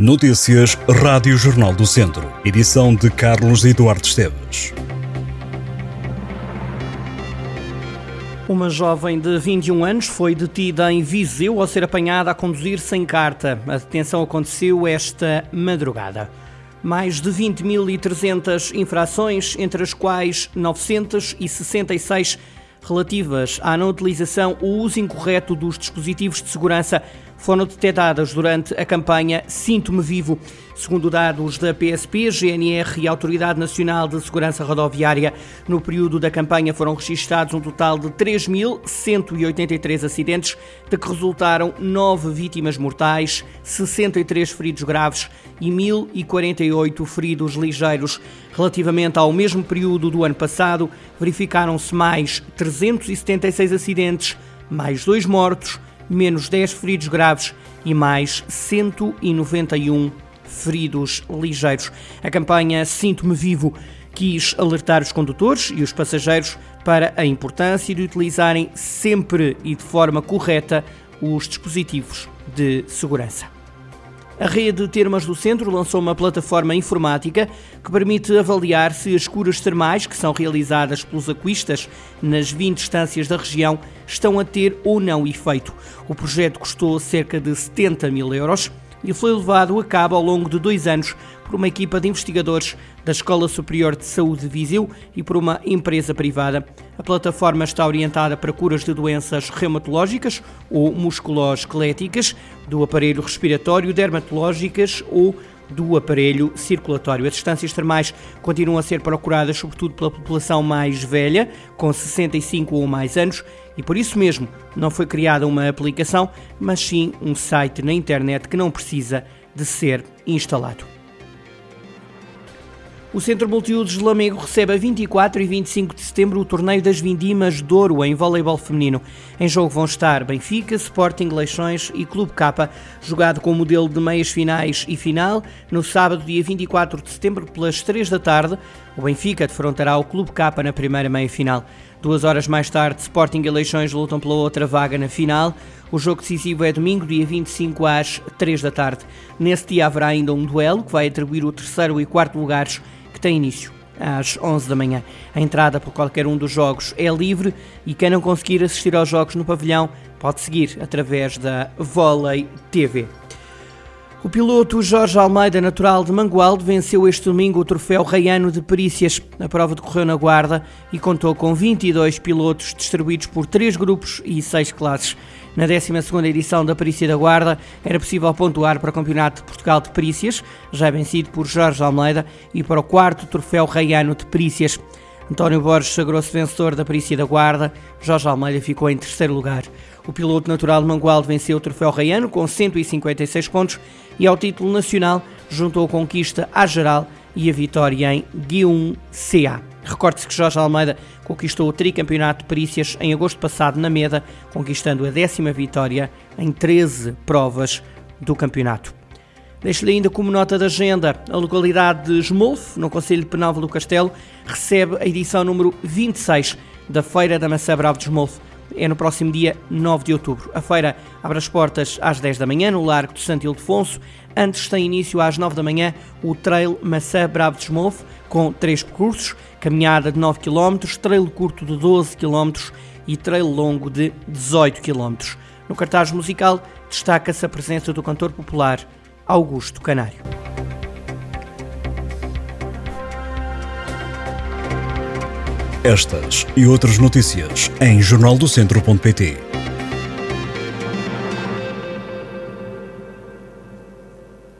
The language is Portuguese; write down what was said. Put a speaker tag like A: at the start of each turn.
A: Notícias Rádio Jornal do Centro. Edição de Carlos Eduardo Esteves.
B: Uma jovem de 21 anos foi detida em Viseu ao ser apanhada a conduzir sem carta. A detenção aconteceu esta madrugada. Mais de 20.300 infrações, entre as quais 966 relativas à não utilização ou uso incorreto dos dispositivos de segurança foram detectadas durante a campanha Sinto-me Vivo. Segundo dados da PSP, GNR e Autoridade Nacional de Segurança Rodoviária, no período da campanha foram registrados um total de 3.183 acidentes, de que resultaram 9 vítimas mortais, 63 feridos graves e 1.048 feridos ligeiros. Relativamente ao mesmo período do ano passado, verificaram-se mais 376 acidentes, mais 2 mortos, menos 10 feridos graves e mais 191 feridos ligeiros. A campanha Sinto-me Vivo quis alertar os condutores e os passageiros para a importância de utilizarem sempre e de forma correta os dispositivos de segurança. A rede Termas do Centro lançou uma plataforma informática que permite avaliar se as curas termais que são realizadas pelos aquistas nas 20 estâncias da região estão a ter ou não efeito. O projeto custou cerca de 70 mil euros e foi levado a cabo ao longo de dois anos por uma equipa de investigadores da Escola Superior de Saúde de Viseu e por uma empresa privada. A plataforma está orientada para curas de doenças reumatológicas ou musculoesqueléticas, do aparelho respiratório, dermatológicas ou do aparelho circulatório. As distâncias termais continuam a ser procuradas sobretudo pela população mais velha, com 65 ou mais anos, e por isso mesmo não foi criada uma aplicação, mas sim um site na internet que não precisa de ser instalado. O Centro Multiusos de Lamego recebe a 24 e 25 de setembro o torneio das Vindimas Douro em voleibol feminino. Em jogo vão estar Benfica, Sporting, Leixões e Clube Capa, jogado com o modelo de meias finais e final. No sábado, dia 24 de setembro, pelas 3 da tarde, o Benfica defrontará o Clube Capa na primeira meia final. Duas horas mais tarde, Sporting e Leixões lutam pela outra vaga na final. O jogo decisivo é domingo, dia 25 às 3 da tarde. Nesse dia haverá ainda um duelo que vai atribuir o terceiro e quarto lugares que tem início às 11 da manhã. A entrada por qualquer um dos jogos é livre e quem não conseguir assistir aos jogos no pavilhão pode seguir através da Volley TV. O piloto Jorge Almeida, natural de Mangualde, venceu este domingo o troféu Raiano de Perícias. A prova decorreu na Guarda e contou com 22 pilotos distribuídos por três grupos e seis classes. Na 12ª edição da Perícia da Guarda era possível pontuar para o Campeonato de Portugal de Perícias, já vencido por Jorge Almeida, e para o quarto troféu Raiano de Perícias. António Borges sagrou-se vencedor da Perícia da Guarda, Jorge Almeida ficou em terceiro lugar. O piloto natural de Mangualde venceu o troféu Raiano com 156 pontos e ao título nacional juntou a conquista à geral e a vitória em G1-CA. Recorde-se que Jorge Almeida conquistou o tricampeonato de Perícias em agosto passado na Meda, conquistando a décima vitória em 13 provas do campeonato. Deixo-lhe ainda como nota da agenda, a localidade de Esmolfo, no Conselho de Penalva do Castelo, recebe a edição número 26 da Feira da Maçã Bravo de Esmolfo. É no próximo dia 9 de outubro. A feira abre as portas às 10 da manhã no Largo de Santo Ildefonso. Antes tem início às 9 da manhã o Trail Maçã Bravo de Esmolfo, com três percursos, caminhada de 9 km, trail curto de 12 km e trail longo de 18 km. No cartaz musical destaca-se a presença do cantor popular Augusto Canário.
A: Estas e outras notícias em jornaldocentro.pt.